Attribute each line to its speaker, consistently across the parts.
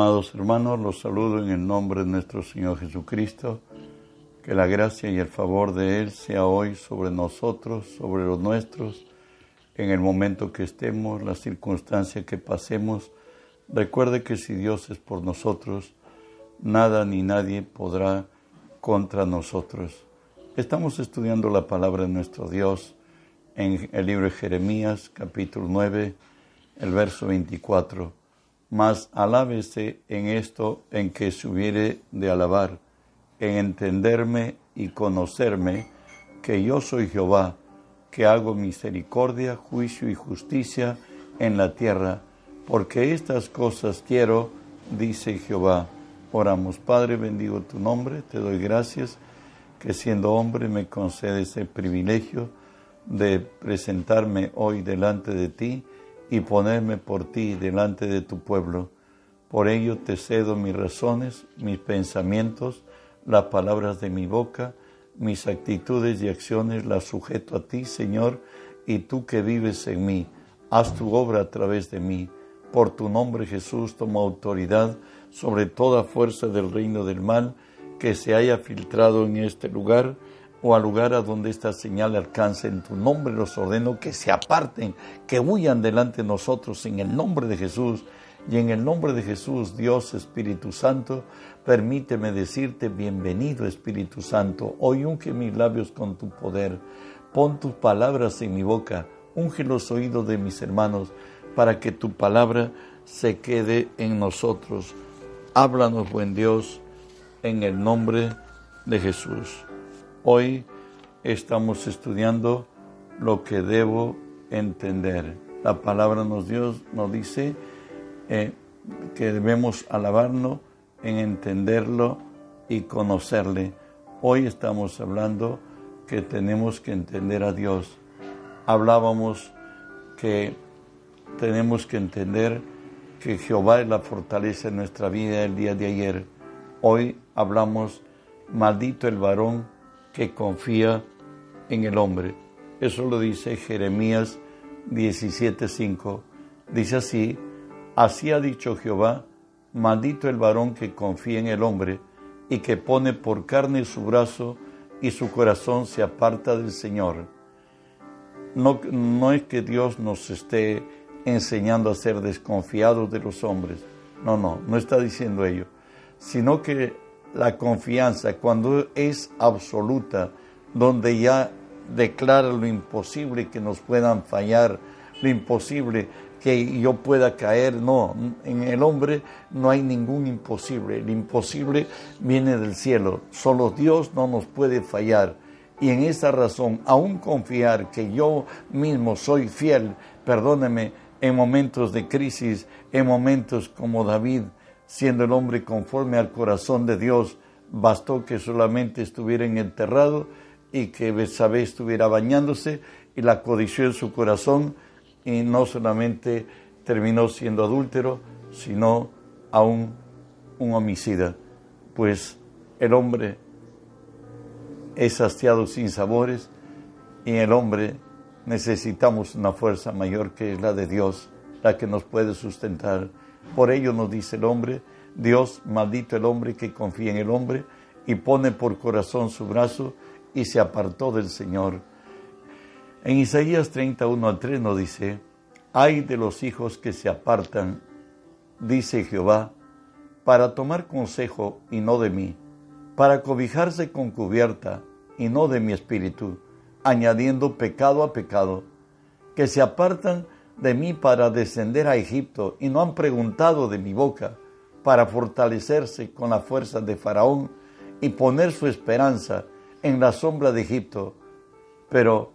Speaker 1: Amados hermanos, los saludo en el nombre de nuestro Señor Jesucristo. Que la gracia y el favor de Él sea hoy sobre nosotros, sobre los nuestros, en el momento que estemos, la circunstancia que pasemos. Recuerde que si Dios es por nosotros, nada ni nadie podrá contra nosotros. Estamos estudiando la palabra de nuestro Dios en el libro de Jeremías, capítulo 9, el verso 24 mas alábese en esto en que se hubiere de alabar, en entenderme y conocerme que yo soy Jehová, que hago misericordia, juicio y justicia en la tierra, porque estas cosas quiero, dice Jehová. Oramos, Padre, bendigo tu nombre, te doy gracias que siendo hombre me concedes el privilegio de presentarme hoy delante de ti y ponerme por ti delante de tu pueblo. Por ello te cedo mis razones, mis pensamientos, las palabras de mi boca, mis actitudes y acciones las sujeto a ti, Señor, y tú que vives en mí, haz tu obra a través de mí. Por tu nombre, Jesús, tomo autoridad sobre toda fuerza del reino del mal que se haya filtrado en este lugar o al lugar a donde esta señal alcance. En tu nombre los ordeno que se aparten, que huyan delante de nosotros en el nombre de Jesús. Y en el nombre de Jesús, Dios Espíritu Santo, permíteme decirte bienvenido Espíritu Santo. Hoy unge mis labios con tu poder. Pon tus palabras en mi boca. Unge los oídos de mis hermanos para que tu palabra se quede en nosotros. Háblanos, buen Dios, en el nombre de Jesús. Hoy estamos estudiando lo que debo entender. La palabra nos, Dios, nos dice eh, que debemos alabarnos en entenderlo y conocerle. Hoy estamos hablando que tenemos que entender a Dios. Hablábamos que tenemos que entender que Jehová es la fortaleza de nuestra vida el día de ayer. Hoy hablamos, maldito el varón que confía en el hombre. Eso lo dice Jeremías 17:5. Dice así, así ha dicho Jehová, maldito el varón que confía en el hombre y que pone por carne su brazo y su corazón se aparta del Señor. No, no es que Dios nos esté enseñando a ser desconfiados de los hombres. No, no, no está diciendo ello. Sino que la confianza, cuando es absoluta, donde ya declara lo imposible que nos puedan fallar, lo imposible que yo pueda caer, no, en el hombre no hay ningún imposible, el imposible viene del cielo, solo Dios no nos puede fallar. Y en esa razón, aún confiar que yo mismo soy fiel, perdóneme, en momentos de crisis, en momentos como David, siendo el hombre conforme al corazón de Dios, bastó que solamente estuviera enterrado y que Besabé estuviera bañándose y la codició en su corazón y no solamente terminó siendo adúltero, sino aún un homicida, pues el hombre es hastiado sin sabores y el hombre necesitamos una fuerza mayor que es la de Dios, la que nos puede sustentar por ello nos dice el hombre, Dios maldito el hombre que confía en el hombre y pone por corazón su brazo y se apartó del Señor. En Isaías 31 a 3 nos dice, hay de los hijos que se apartan, dice Jehová, para tomar consejo y no de mí, para cobijarse con cubierta y no de mi espíritu, añadiendo pecado a pecado, que se apartan de mí para descender a Egipto y no han preguntado de mi boca para fortalecerse con la fuerza de Faraón y poner su esperanza en la sombra de Egipto. Pero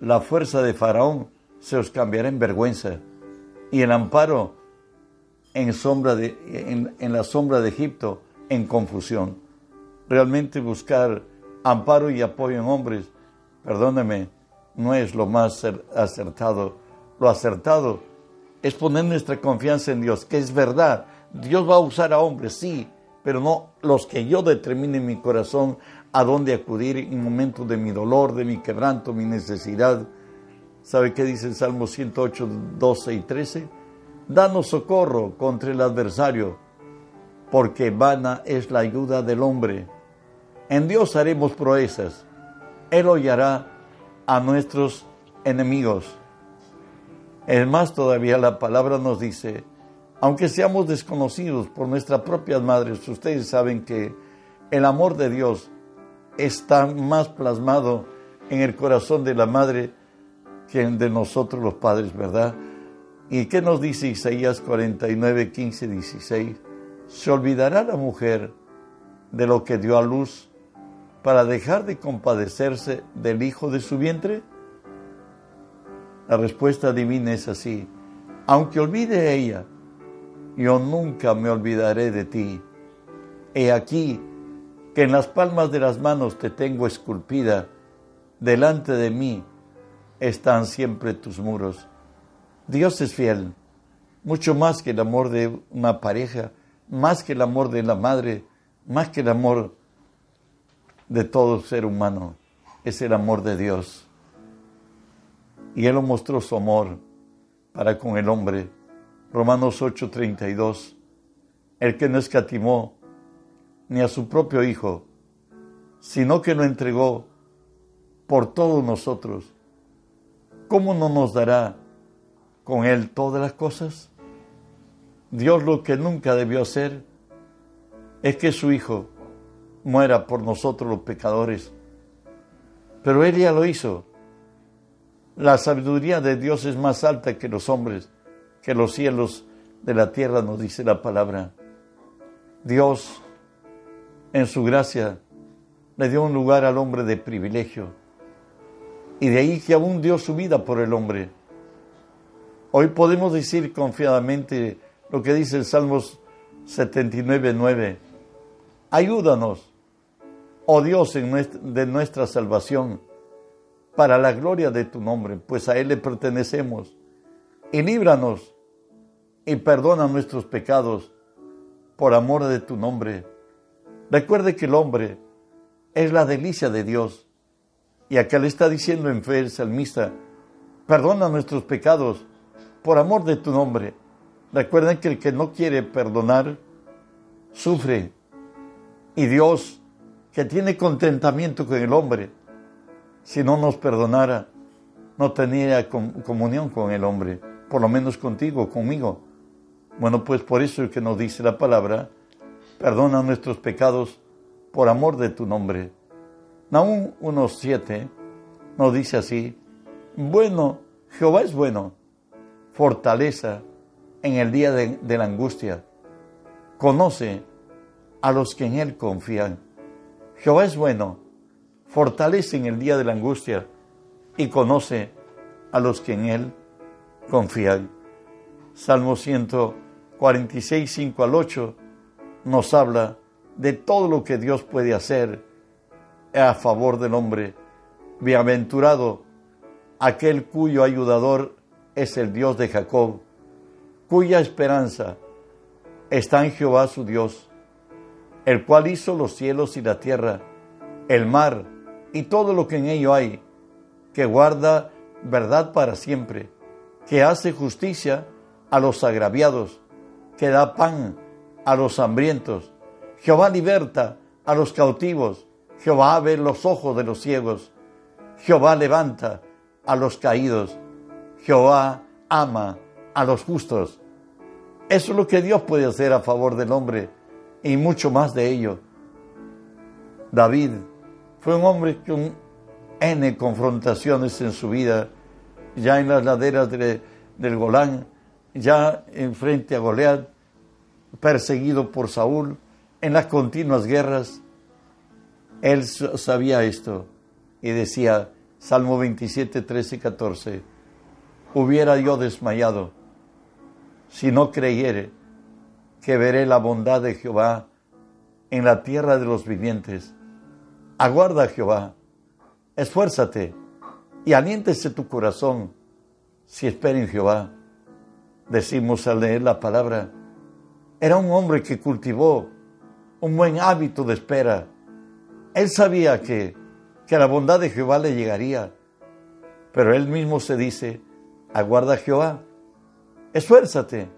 Speaker 1: la fuerza de Faraón se os cambiará en vergüenza y el amparo en, sombra de, en, la sombra de Egipto en confusión. Realmente buscar amparo y apoyo en hombres, perdóneme, no es lo más acertado lo acertado es poner nuestra confianza en Dios, que es verdad. Dios va a usar a hombres, sí, pero no los que yo determine en mi corazón a dónde acudir en momentos de mi dolor, de mi quebranto, mi necesidad. ¿Sabe qué dice el Salmo 108, 12 y 13? Danos socorro contra el adversario, porque vana es la ayuda del hombre. En Dios haremos proezas. Él hollará a nuestros enemigos. Es más, todavía la palabra nos dice, aunque seamos desconocidos por nuestras propias madres, ustedes saben que el amor de Dios está más plasmado en el corazón de la madre que en de nosotros los padres, ¿verdad? ¿Y qué nos dice Isaías 49, 15, 16? ¿Se olvidará la mujer de lo que dio a luz para dejar de compadecerse del hijo de su vientre? La respuesta divina es así. Aunque olvide ella, yo nunca me olvidaré de ti. He aquí que en las palmas de las manos te tengo esculpida, delante de mí están siempre tus muros. Dios es fiel, mucho más que el amor de una pareja, más que el amor de la madre, más que el amor de todo ser humano, es el amor de Dios. Y Él mostró su amor para con el hombre. Romanos 8:32, el que no escatimó ni a su propio Hijo, sino que lo entregó por todos nosotros, ¿cómo no nos dará con Él todas las cosas? Dios lo que nunca debió hacer es que su Hijo muera por nosotros los pecadores. Pero Él ya lo hizo. La sabiduría de Dios es más alta que los hombres, que los cielos de la tierra, nos dice la palabra. Dios, en su gracia, le dio un lugar al hombre de privilegio. Y de ahí que aún dio su vida por el hombre. Hoy podemos decir confiadamente lo que dice el Salmos 79, 9. Ayúdanos, oh Dios, de nuestra salvación, para la gloria de tu nombre, pues a Él le pertenecemos. Y líbranos y perdona nuestros pecados por amor de tu nombre. Recuerde que el hombre es la delicia de Dios. Y acá le está diciendo en fe el salmista, perdona nuestros pecados por amor de tu nombre. Recuerden que el que no quiere perdonar, sufre. Y Dios, que tiene contentamiento con el hombre, si no nos perdonara, no tenía comunión con el hombre, por lo menos contigo, conmigo. Bueno, pues por eso es que nos dice la palabra, perdona nuestros pecados por amor de tu nombre. Naúm 1.7 nos dice así, bueno, Jehová es bueno, fortaleza en el día de, de la angustia, conoce a los que en Él confían. Jehová es bueno, fortalece en el día de la angustia y conoce a los que en Él confían. Salmo 146, 5 al 8 nos habla de todo lo que Dios puede hacer a favor del hombre. Bienaventurado aquel cuyo ayudador es el Dios de Jacob, cuya esperanza está en Jehová su Dios, el cual hizo los cielos y la tierra, el mar y todo lo que en ello hay, que guarda verdad para siempre, que hace justicia a los agraviados, que da pan a los hambrientos. Jehová liberta a los cautivos, Jehová abre los ojos de los ciegos, Jehová levanta a los caídos, Jehová ama a los justos. Eso es lo que Dios puede hacer a favor del hombre y mucho más de ello. David fue un hombre con N confrontaciones en su vida, ya en las laderas del Golán, ya en frente a Goliat, perseguido por Saúl, en las continuas guerras. Él sabía esto y decía, Salmo 27, 13 y 14, hubiera yo desmayado si no creyere que veré la bondad de Jehová en la tierra de los vivientes. Aguarda Jehová, esfuérzate y aliéntese tu corazón. Si espera en Jehová. Decimos al leer la palabra, era un hombre que cultivó un buen hábito de espera. Él sabía que, que la bondad de Jehová le llegaría, pero él mismo se dice, aguarda a Jehová, esfuérzate,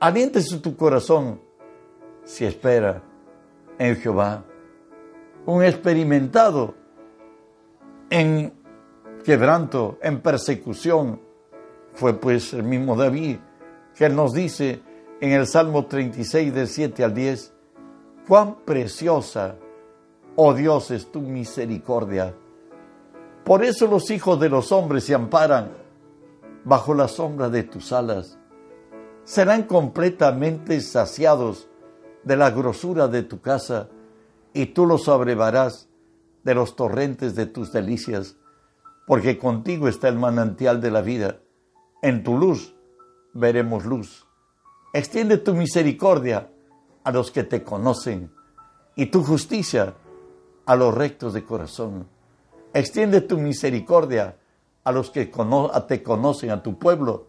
Speaker 1: aliéntese tu corazón, si espera en Jehová. Un experimentado en quebranto, en persecución, fue pues el mismo David, que nos dice en el Salmo 36 del 7 al 10, cuán preciosa, oh Dios, es tu misericordia. Por eso los hijos de los hombres se amparan bajo la sombra de tus alas. Serán completamente saciados de la grosura de tu casa y tú los abrevarás de los torrentes de tus delicias, porque contigo está el manantial de la vida. En tu luz veremos luz. Extiende tu misericordia a los que te conocen y tu justicia a los rectos de corazón. Extiende tu misericordia a los que te conocen, a tu pueblo,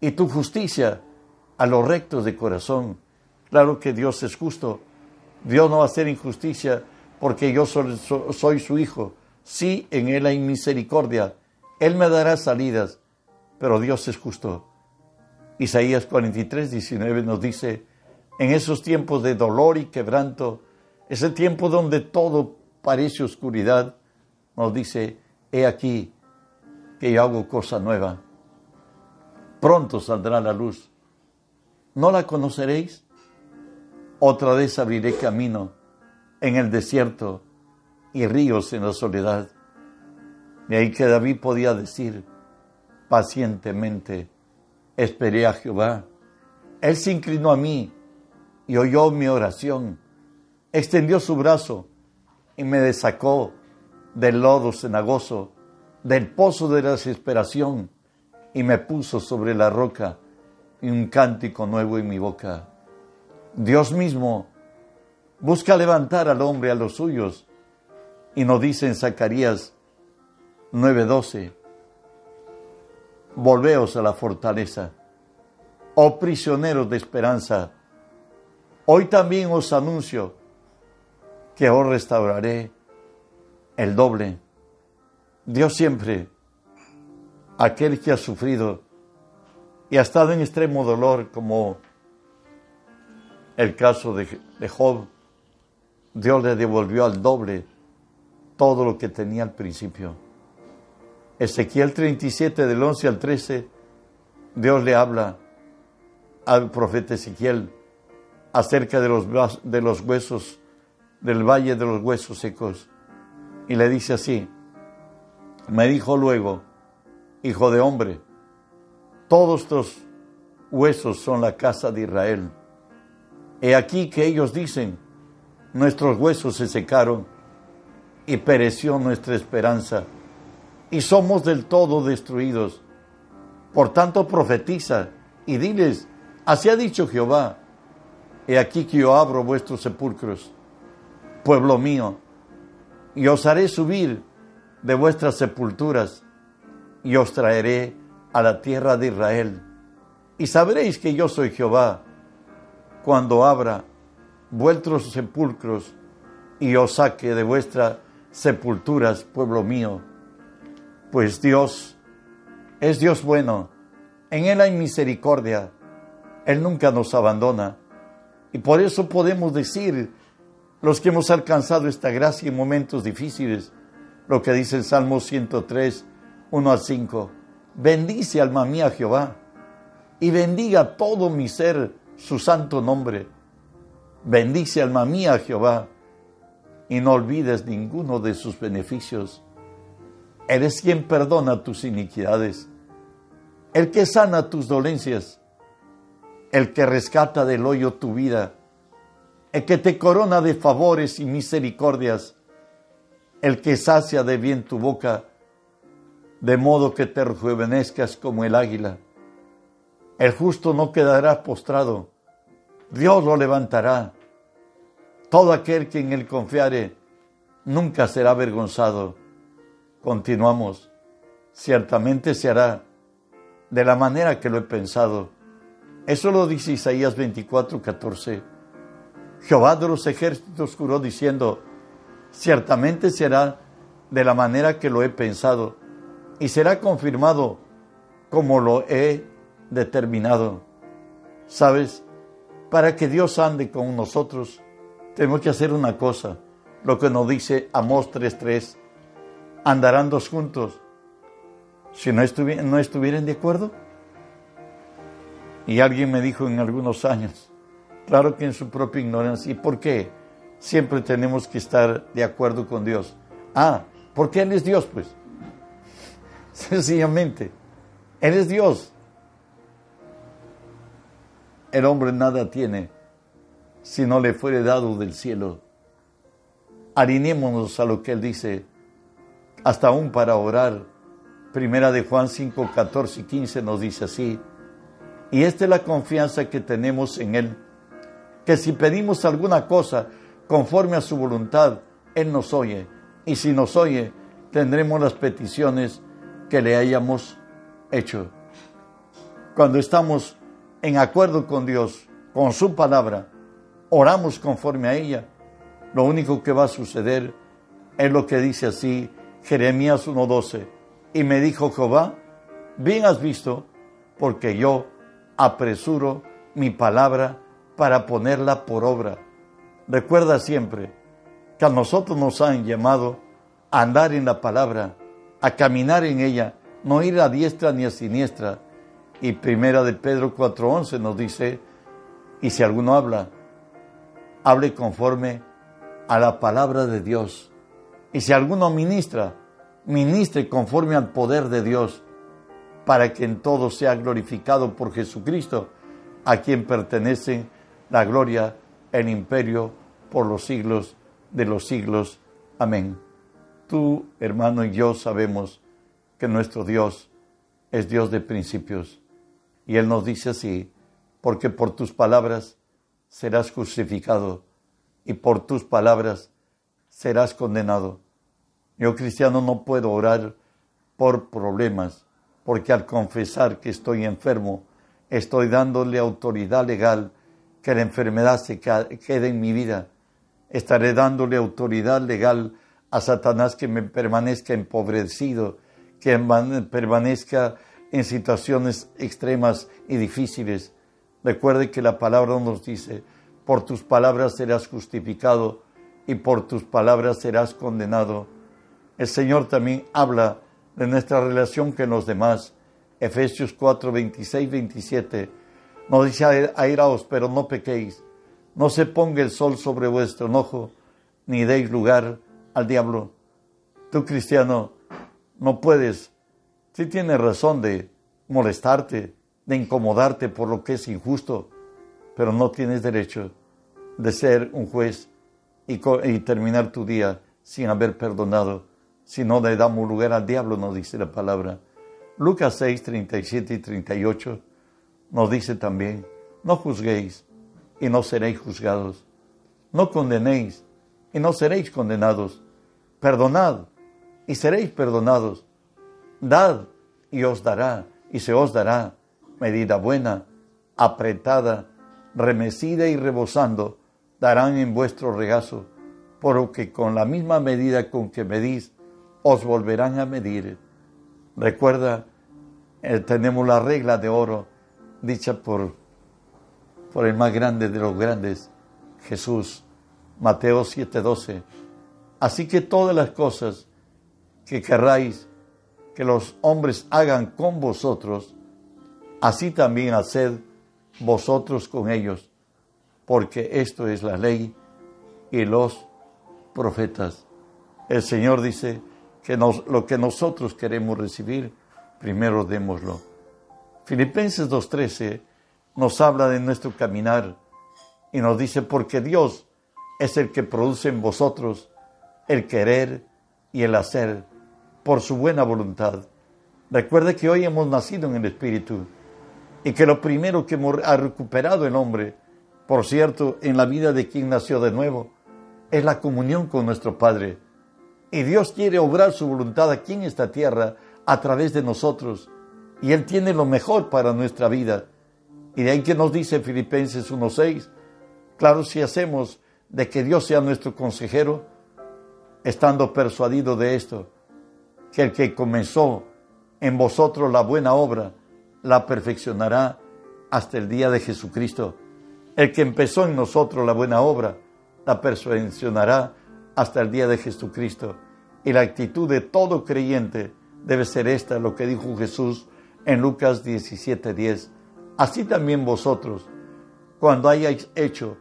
Speaker 1: y tu justicia a los rectos de corazón. Claro que Dios es justo. Dios no va a hacer injusticia porque yo soy, su hijo. Sí, en Él hay misericordia. Él me dará salidas, pero Dios es justo. Isaías 43, 19 nos dice, en esos tiempos de dolor y quebranto, ese tiempo donde todo parece oscuridad, nos dice, he aquí que yo hago cosa nueva. Pronto saldrá la luz. ¿No la conoceréis? Otra vez abriré camino en el desierto y ríos en la soledad. De ahí que David podía decir pacientemente, esperé a Jehová. Él se inclinó a mí y oyó mi oración. Extendió su brazo y me desacó del lodo cenagoso, del pozo de la desesperación, y me puso sobre la roca y un cántico nuevo en mi boca. Dios mismo busca levantar al hombre a los suyos y nos dice en Zacarías 9:12, volveos a la fortaleza, oh prisioneros de esperanza, hoy también os anuncio que os restauraré el doble. Dios siempre, aquel que ha sufrido y ha estado en extremo dolor, como el caso de, Job, Dios le devolvió al doble todo lo que tenía al principio. Ezequiel 37 del 11 al 13, Dios le habla al profeta Ezequiel acerca de los, de los huesos, del valle de los huesos secos. Y le dice así, me dijo luego, hijo de hombre, todos estos huesos son la casa de Israel. He aquí que ellos dicen, nuestros huesos se secaron y pereció nuestra esperanza y somos del todo destruidos. Por tanto profetiza y diles, así ha dicho Jehová, he aquí que yo abro vuestros sepulcros, pueblo mío, y os haré subir de vuestras sepulturas y os traeré a la tierra de Israel. Y sabréis que yo soy Jehová cuando abra vuestros sepulcros y os saque de vuestras sepulturas, pueblo mío. Pues Dios es Dios bueno, en Él hay misericordia, Él nunca nos abandona. Y por eso podemos decir, los que hemos alcanzado esta gracia en momentos difíciles, lo que dice el Salmo 103, 1 al 5. Bendice alma mía Jehová y bendiga todo mi ser su santo nombre. Bendice alma mía Jehová y no olvides ninguno de sus beneficios. Eres quien perdona tus iniquidades, el que sana tus dolencias, el que rescata del hoyo tu vida, el que te corona de favores y misericordias, el que sacia de bien tu boca, de modo que te rejuvenezcas como el águila. El justo no quedará postrado, Dios lo levantará. Todo aquel que en él confiare nunca será avergonzado. Continuamos. Ciertamente se hará de la manera que lo he pensado. Eso lo dice Isaías 24, 14. Jehová de los ejércitos juró diciendo, ciertamente será de la manera que lo he pensado y será confirmado como lo he determinado. ¿Sabes? para que Dios ande con nosotros, tenemos que hacer una cosa, lo que nos dice Amós 3.3, andarán dos juntos. Si no, no estuvieran de acuerdo. Y alguien me dijo en algunos años, claro que en su propia ignorancia, ¿y por qué siempre tenemos que estar de acuerdo con Dios? Ah, porque Él es Dios, pues. Sencillamente, Él es Dios. El hombre nada tiene si no le fuere dado del cielo. Alineémonos a lo que Él dice, hasta aún para orar. Primera de Juan 5, 14 y 15 nos dice así. Y esta es la confianza que tenemos en Él, que si pedimos alguna cosa conforme a su voluntad, Él nos oye. Y si nos oye, tendremos las peticiones que le hayamos hecho. Cuando estamos en acuerdo con Dios, con su palabra, oramos conforme a ella, lo único que va a suceder es lo que dice así Jeremías 1.12. Y me dijo Jehová, bien has visto, porque yo apresuro mi palabra para ponerla por obra. Recuerda siempre que a nosotros nos han llamado a andar en la palabra, a caminar en ella, no ir a diestra ni a siniestra. Y primera de Pedro 4:11 nos dice, y si alguno habla, hable conforme a la palabra de Dios. Y si alguno ministra, ministre conforme al poder de Dios, para que en todo sea glorificado por Jesucristo, a quien pertenece la gloria, el imperio por los siglos de los siglos. Amén. Tú, hermano, y yo sabemos que nuestro Dios es Dios de principios. Y Él nos dice así, porque por tus palabras serás crucificado y por tus palabras serás condenado. Yo cristiano no puedo orar por problemas, porque al confesar que estoy enfermo, estoy dándole autoridad legal que la enfermedad se quede en mi vida. Estaré dándole autoridad legal a Satanás que me permanezca empobrecido, que permanezca en situaciones extremas y difíciles. Recuerde que la palabra nos dice, por tus palabras serás justificado y por tus palabras serás condenado. El Señor también habla de nuestra relación con los demás. Efesios 4, 26, 27 nos dice, airaos, pero no pequéis. No se ponga el sol sobre vuestro enojo, ni deis lugar al diablo. Tú, cristiano, no puedes, si tienes razón de molestarte, de incomodarte por lo que es injusto, pero no tienes derecho de ser un juez y, y terminar tu día sin haber perdonado, si no le damos lugar al diablo, nos dice la palabra. Lucas 6, 37 y 38 nos dice también, no juzguéis y no seréis juzgados, no condenéis y no seréis condenados, perdonad y seréis perdonados, dad y os dará y se os dará medida buena, apretada, remecida y rebosando, darán en vuestro regazo, porque con la misma medida con que medís, os volverán a medir. Recuerda, eh, tenemos la regla de oro dicha por, por el más grande de los grandes, Jesús, Mateo 7:12. Así que todas las cosas que querráis que los hombres hagan con vosotros, así también haced vosotros con ellos, porque esto es la ley y los profetas. El Señor dice que lo que nosotros queremos recibir, primero démoslo. Filipenses 2.13 nos habla de nuestro caminar y nos dice, porque Dios es el que produce en vosotros el querer y el hacer por su buena voluntad. Recuerde que hoy hemos nacido en el Espíritu y que lo primero que ha recuperado el hombre, por cierto, en la vida de quien nació de nuevo, es la comunión con nuestro Padre. Y Dios quiere obrar su voluntad aquí en esta tierra a través de nosotros y Él tiene lo mejor para nuestra vida. Y de ahí que nos dice Filipenses 1.6, claro, si hacemos de que Dios sea nuestro consejero, estando persuadido de esto, que el que comenzó en vosotros la buena obra, la perfeccionará hasta el día de Jesucristo. El que empezó en nosotros la buena obra, la perfeccionará hasta el día de Jesucristo. Y la actitud de todo creyente debe ser esta, lo que dijo Jesús en Lucas 17:10. Así también vosotros, cuando hayáis hecho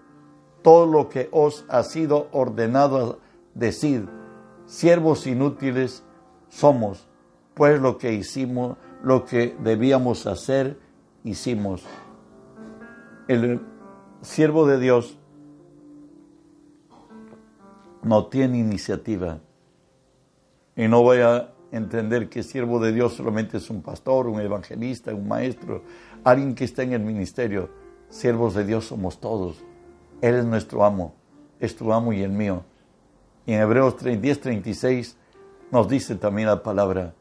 Speaker 1: todo lo que os ha sido ordenado, decir, siervos inútiles somos, pues lo que hicimos, lo que debíamos hacer, hicimos. El siervo de Dios no tiene iniciativa. Y no voy a entender que siervo de Dios solamente es un pastor, un evangelista, un maestro, alguien que está en el ministerio. Siervos de Dios somos todos. Él es nuestro amo, es tu amo y el mío. Y en Hebreos 10, 36 nos dice también la palabra,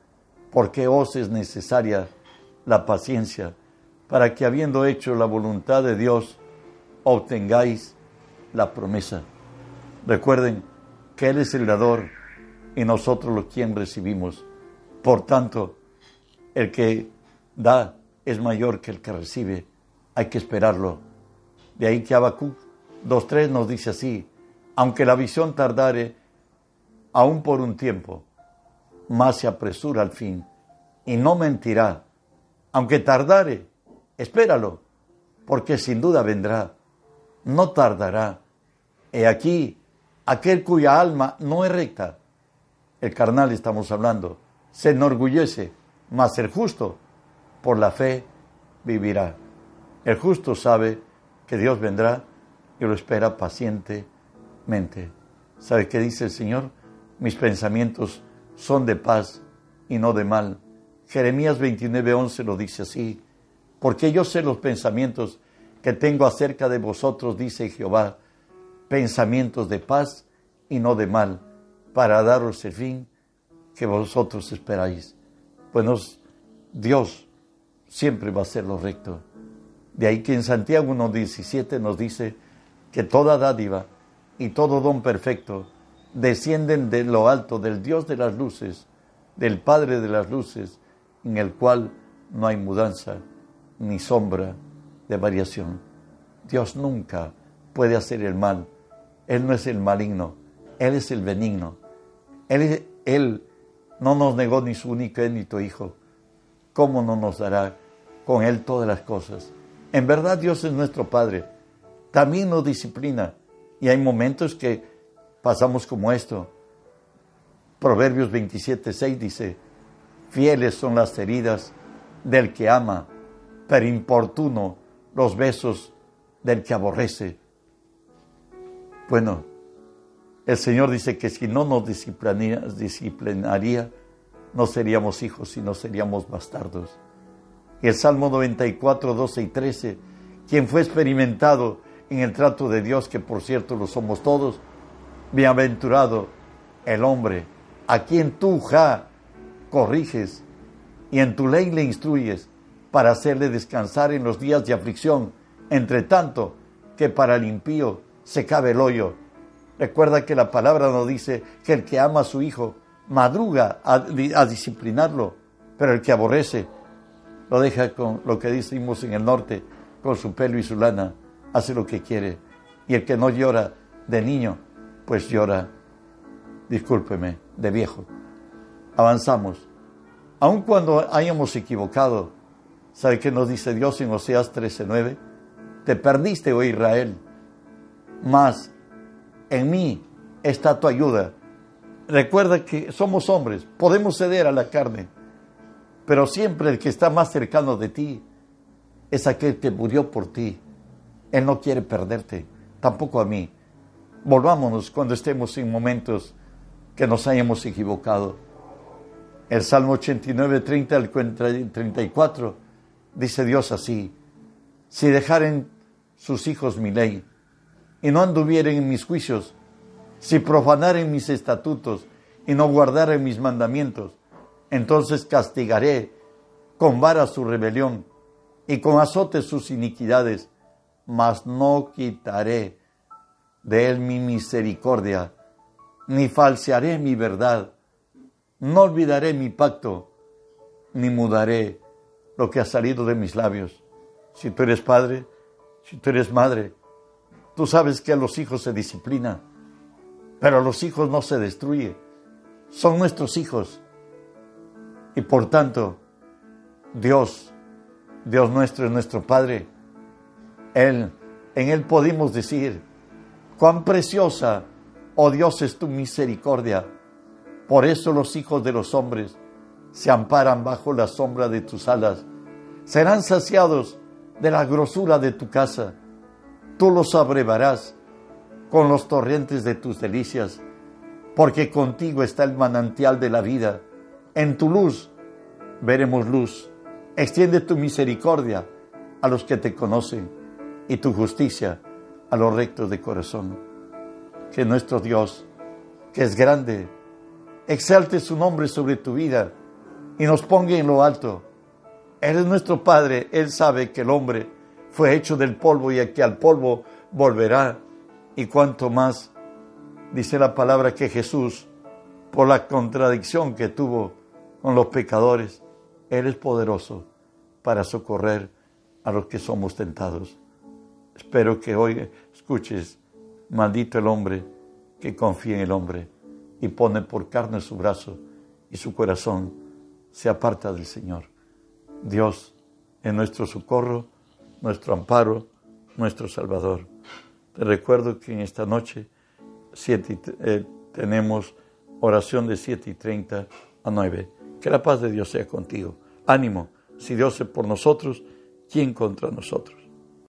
Speaker 1: porque os es necesaria la paciencia, para que habiendo hecho la voluntad de Dios, obtengáis la promesa. Recuerden que Él es el dador y nosotros los quien recibimos. Por tanto, el que da es mayor que el que recibe. Hay que esperarlo. De ahí que Habacuc 2.3 nos dice así, aunque la visión tardare aún por un tiempo, más se apresura al fin y no mentirá. Aunque tardare, espéralo, porque sin duda vendrá, no tardará. He aquí, aquel cuya alma no es recta, el carnal estamos hablando, se enorgullece, mas el justo por la fe vivirá. El justo sabe que Dios vendrá y lo espera pacientemente. ¿Sabe qué dice el Señor? Mis pensamientos son de paz y no de mal. Jeremías 29:11 lo dice así. Porque yo sé los pensamientos que tengo acerca de vosotros, dice Jehová, pensamientos de paz y no de mal, para daros el fin que vosotros esperáis. Bueno, Dios siempre va a ser lo recto. De ahí que en Santiago 1.17 nos dice que toda dádiva y todo don perfecto descienden de lo alto del Dios de las luces, del Padre de las luces, en el cual no hay mudanza ni sombra de variación. Dios nunca puede hacer el mal. Él no es el maligno, Él es el benigno. Él, él no nos negó ni su único Hijo. ¿Cómo no nos dará con Él todas las cosas? En verdad Dios es nuestro Padre. También nos disciplina. Y hay momentos que pasamos como esto. Proverbios 27, 6 dice, fieles son las heridas del que ama, pero importuno los besos del que aborrece. Bueno, el Señor dice que si no nos disciplinaría, disciplinaría no seríamos hijos, sino seríamos bastardos. Y el Salmo 94, 12 y 13, quien fue experimentado en el trato de Dios, que por cierto lo somos todos, Bienaventurado el hombre a quien tú, ja, corriges y en tu ley le instruyes para hacerle descansar en los días de aflicción, entre tanto que para el impío se cabe el hoyo. Recuerda que la palabra nos dice que el que ama a su hijo madruga a, a disciplinarlo, pero el que aborrece lo deja con lo que decimos en el norte, con su pelo y su lana, hace lo que quiere. Y el que no llora de niño, pues llora, discúlpeme, de viejo. Avanzamos. Aun cuando hayamos equivocado, ¿sabe qué nos dice Dios en Oseas 13:9? Te perdiste, oh Israel, mas en mí está tu ayuda. Recuerda que somos hombres, podemos ceder a la carne, pero siempre el que está más cercano de ti es aquel que murió por ti. Él no quiere perderte, tampoco a mí. Volvámonos cuando estemos en momentos que nos hayamos equivocado. El Salmo 89, 30 al 34 dice Dios así, si dejaren sus hijos mi ley y no anduvieren en mis juicios, si profanaren mis estatutos y no guardaren mis mandamientos, entonces castigaré con vara su rebelión y con azote sus iniquidades, mas no quitaré de él mi misericordia, ni falsearé mi verdad, no olvidaré mi pacto, ni mudaré lo que ha salido de mis labios. Si tú eres padre, si tú eres madre, Tú sabes que a los hijos se disciplina, pero a los hijos no se destruye. Son nuestros hijos. Y por tanto, Dios, Dios nuestro es nuestro Padre. Él, en Él podemos decir, cuán preciosa, oh Dios, es tu misericordia. Por eso los hijos de los hombres se amparan bajo la sombra de tus alas. Serán saciados de la grosura de tu casa. Tú los abrevarás con los torrentes de tus delicias, porque contigo está el manantial de la vida. En tu luz veremos luz. Extiende tu misericordia a los que te conocen y tu justicia a los rectos de corazón. Que nuestro Dios, que es grande, exalte su nombre sobre tu vida y nos ponga en lo alto. Él es nuestro Padre, Él sabe que el hombre fue hecho del polvo y que al polvo volverá. Y cuanto más, dice la palabra que Jesús, por la contradicción que tuvo con los pecadores, Él es poderoso para socorrer a los que somos tentados. Espero que hoy escuches, maldito el hombre que confía en el hombre y pone por carne su brazo y su corazón se aparta del Señor. Dios es nuestro socorro, nuestro amparo, nuestro Salvador. Te recuerdo que en esta noche eh, tenemos oración de 7 y 30 a 9. Que la paz de Dios sea contigo. Ánimo, si Dios es por nosotros, ¿quién contra nosotros?